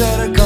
set a